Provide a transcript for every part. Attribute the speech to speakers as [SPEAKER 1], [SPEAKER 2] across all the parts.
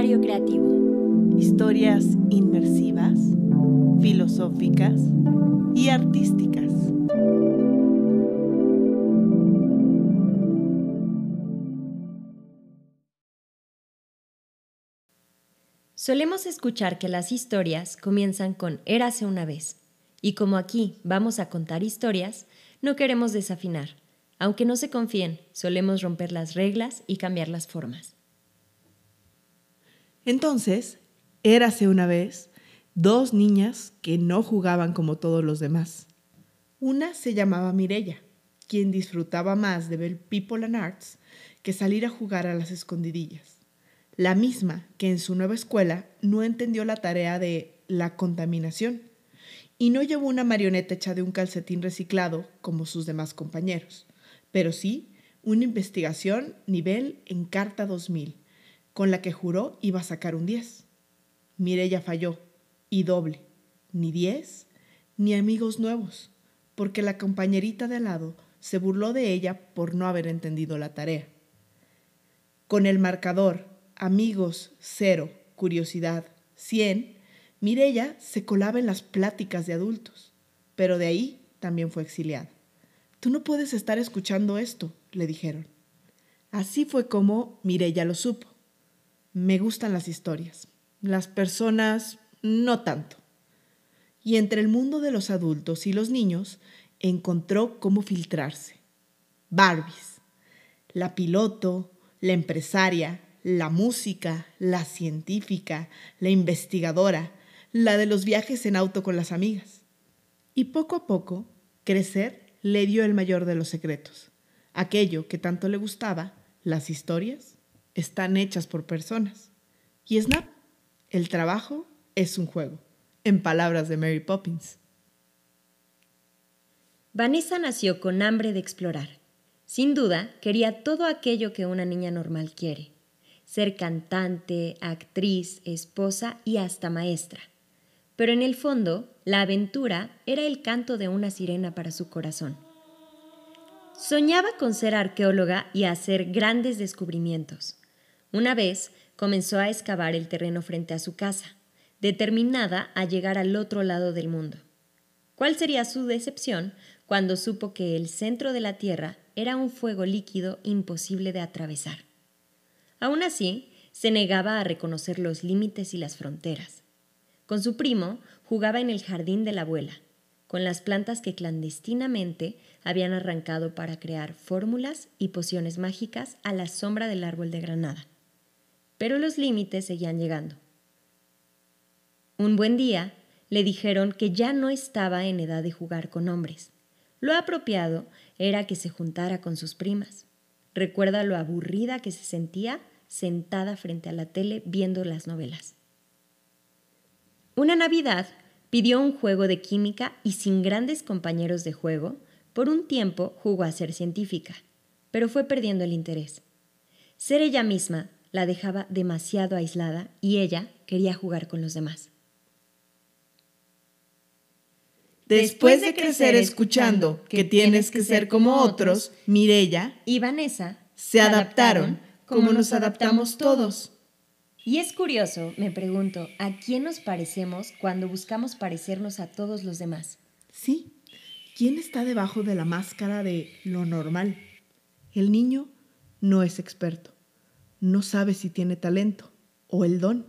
[SPEAKER 1] Creativo.
[SPEAKER 2] Historias inmersivas, filosóficas y artísticas.
[SPEAKER 1] Solemos escuchar que las historias comienzan con érase una vez. Y como aquí vamos a contar historias, no queremos desafinar. Aunque no se confíen, solemos romper las reglas y cambiar las formas.
[SPEAKER 2] Entonces, érase una vez dos niñas que no jugaban como todos los demás. Una se llamaba Mirella, quien disfrutaba más de ver People and Arts que salir a jugar a las escondidillas la misma que en su nueva escuela no entendió la tarea de la contaminación y no llevó una marioneta hecha de un calcetín reciclado como sus demás compañeros, pero sí una investigación nivel en Carta 2000, con la que juró iba a sacar un 10. Mirella falló, y doble, ni 10, ni amigos nuevos, porque la compañerita de al lado se burló de ella por no haber entendido la tarea. Con el marcador amigos cero, curiosidad cien, Mirella se colaba en las pláticas de adultos, pero de ahí también fue exiliada. Tú no puedes estar escuchando esto, le dijeron. Así fue como Mirella lo supo. Me gustan las historias, las personas no tanto. Y entre el mundo de los adultos y los niños encontró cómo filtrarse. Barbies, la piloto, la empresaria, la música, la científica, la investigadora, la de los viajes en auto con las amigas. Y poco a poco, crecer le dio el mayor de los secretos. Aquello que tanto le gustaba, las historias, están hechas por personas. Y Snap, el trabajo es un juego, en palabras de Mary Poppins.
[SPEAKER 1] Vanessa nació con hambre de explorar. Sin duda, quería todo aquello que una niña normal quiere ser cantante, actriz, esposa y hasta maestra. Pero en el fondo, la aventura era el canto de una sirena para su corazón. Soñaba con ser arqueóloga y hacer grandes descubrimientos. Una vez comenzó a excavar el terreno frente a su casa, determinada a llegar al otro lado del mundo. ¿Cuál sería su decepción cuando supo que el centro de la Tierra era un fuego líquido imposible de atravesar? Aún así, se negaba a reconocer los límites y las fronteras. Con su primo jugaba en el jardín de la abuela, con las plantas que clandestinamente habían arrancado para crear fórmulas y pociones mágicas a la sombra del árbol de granada. Pero los límites seguían llegando. Un buen día le dijeron que ya no estaba en edad de jugar con hombres. Lo apropiado era que se juntara con sus primas. Recuerda lo aburrida que se sentía sentada frente a la tele viendo las novelas. Una Navidad pidió un juego de química y sin grandes compañeros de juego, por un tiempo jugó a ser científica, pero fue perdiendo el interés. Ser ella misma la dejaba demasiado aislada y ella quería jugar con los demás.
[SPEAKER 2] Después de crecer escuchando que tienes que ser como otros, Mirella
[SPEAKER 1] y Vanessa
[SPEAKER 2] se adaptaron como nos adaptamos todos.
[SPEAKER 1] Y es curioso, me pregunto, ¿a quién nos parecemos cuando buscamos parecernos a todos los demás?
[SPEAKER 2] Sí, ¿quién está debajo de la máscara de lo normal? El niño no es experto, no sabe si tiene talento o el don.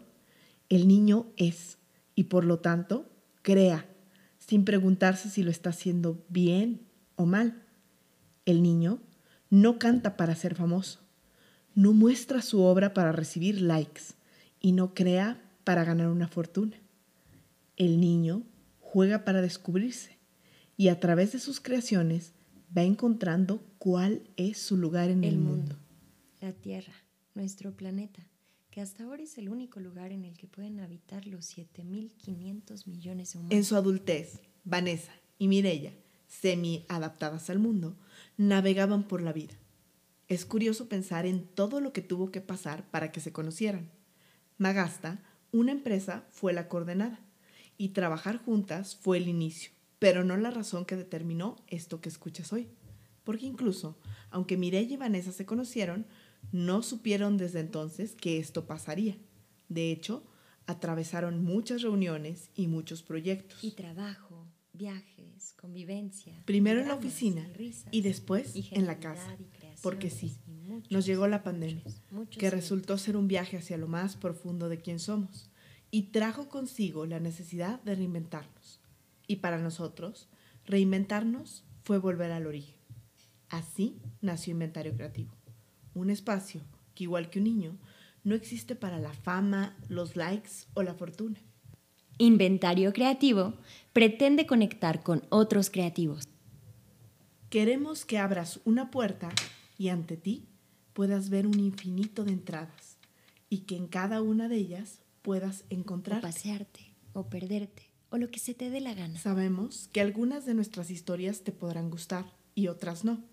[SPEAKER 2] El niño es y por lo tanto crea, sin preguntarse si lo está haciendo bien o mal. El niño no canta para ser famoso, no muestra su obra para recibir likes y no crea para ganar una fortuna. El niño juega para descubrirse y a través de sus creaciones va encontrando cuál es su lugar en el, mundo.
[SPEAKER 1] La Tierra, nuestro planeta, que hasta ahora es el único lugar en el que pueden habitar los 7.500 millones de humanos.
[SPEAKER 2] En su adultez, Vanessa y Mirella, semi adaptadas al mundo, navegaban por la vida es curioso pensar en todo lo que tuvo que pasar para que se conocieran. Magasta, una empresa, fue la coordenada y trabajar juntas fue el inicio, pero no la razón que determinó esto que escuchas hoy. Porque incluso, aunque Mireille y Vanessa se conocieron, no supieron desde entonces que esto pasaría. De hecho, atravesaron muchas reuniones y muchos proyectos.
[SPEAKER 1] Y trabajo, viajes, convivencia.
[SPEAKER 2] Primero en la oficina
[SPEAKER 1] risas,
[SPEAKER 2] y después
[SPEAKER 1] y
[SPEAKER 2] en la casa. Porque sí,
[SPEAKER 1] muchos,
[SPEAKER 2] nos llegó la pandemia,
[SPEAKER 1] muchos, muchos
[SPEAKER 2] que resultó ser un viaje hacia lo más profundo de quién somos y trajo consigo la necesidad de reinventarnos. Y para nosotros, reinventarnos fue volver al origen. Así nació Inventario Creativo, un espacio que igual que un niño, no existe para la fama, los likes o la fortuna.
[SPEAKER 1] Inventario Creativo pretende conectar con otros creativos.
[SPEAKER 2] Queremos que abras una puerta y ante ti puedas ver un infinito de entradas y que en cada una de ellas puedas
[SPEAKER 1] O
[SPEAKER 2] encontrar.
[SPEAKER 1] pasearte, o perderte, o lo que se te dé la gana.
[SPEAKER 2] Sabemos que algunas de nuestras historias te podrán gustar y otras no,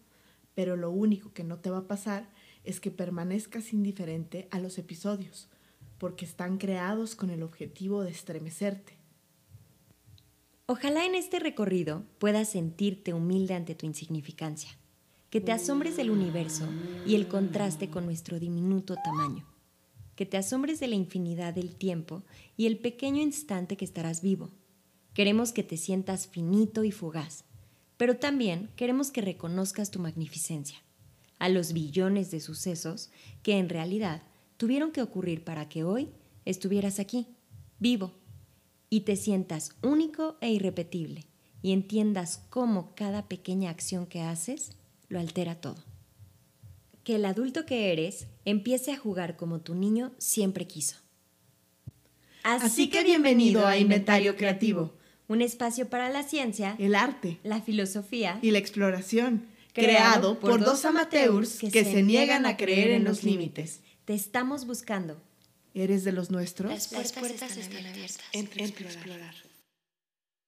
[SPEAKER 2] pero lo único que no te va a pasar es que permanezcas indiferente a los episodios, porque están creados con el objetivo de estremecerte.
[SPEAKER 1] Ojalá en este recorrido puedas sentirte humilde ante tu insignificancia, que te asombres del universo y el contraste con nuestro diminuto tamaño, que te asombres de la infinidad del tiempo y el pequeño instante que estarás vivo. Queremos que te sientas finito y fugaz, pero también queremos que reconozcas tu magnificencia, a los billones de sucesos que en realidad tuvieron que ocurrir para que hoy estuvieras aquí, vivo, y te sientas único e irrepetible y entiendas cómo cada pequeña acción que haces lo altera todo. Que el adulto que eres empiece a jugar como tu niño siempre quiso.
[SPEAKER 2] Así que bienvenido a Inventario Creativo.
[SPEAKER 1] un espacio para la ciencia,
[SPEAKER 2] El arte
[SPEAKER 1] la filosofía
[SPEAKER 2] y la exploración, creado por dos amateurs que se niegan a creer en los límites.
[SPEAKER 1] Te estamos buscando.
[SPEAKER 2] ¿Eres de los nuestros?
[SPEAKER 3] Las puertas, están abiertas.
[SPEAKER 2] Entre a explorar.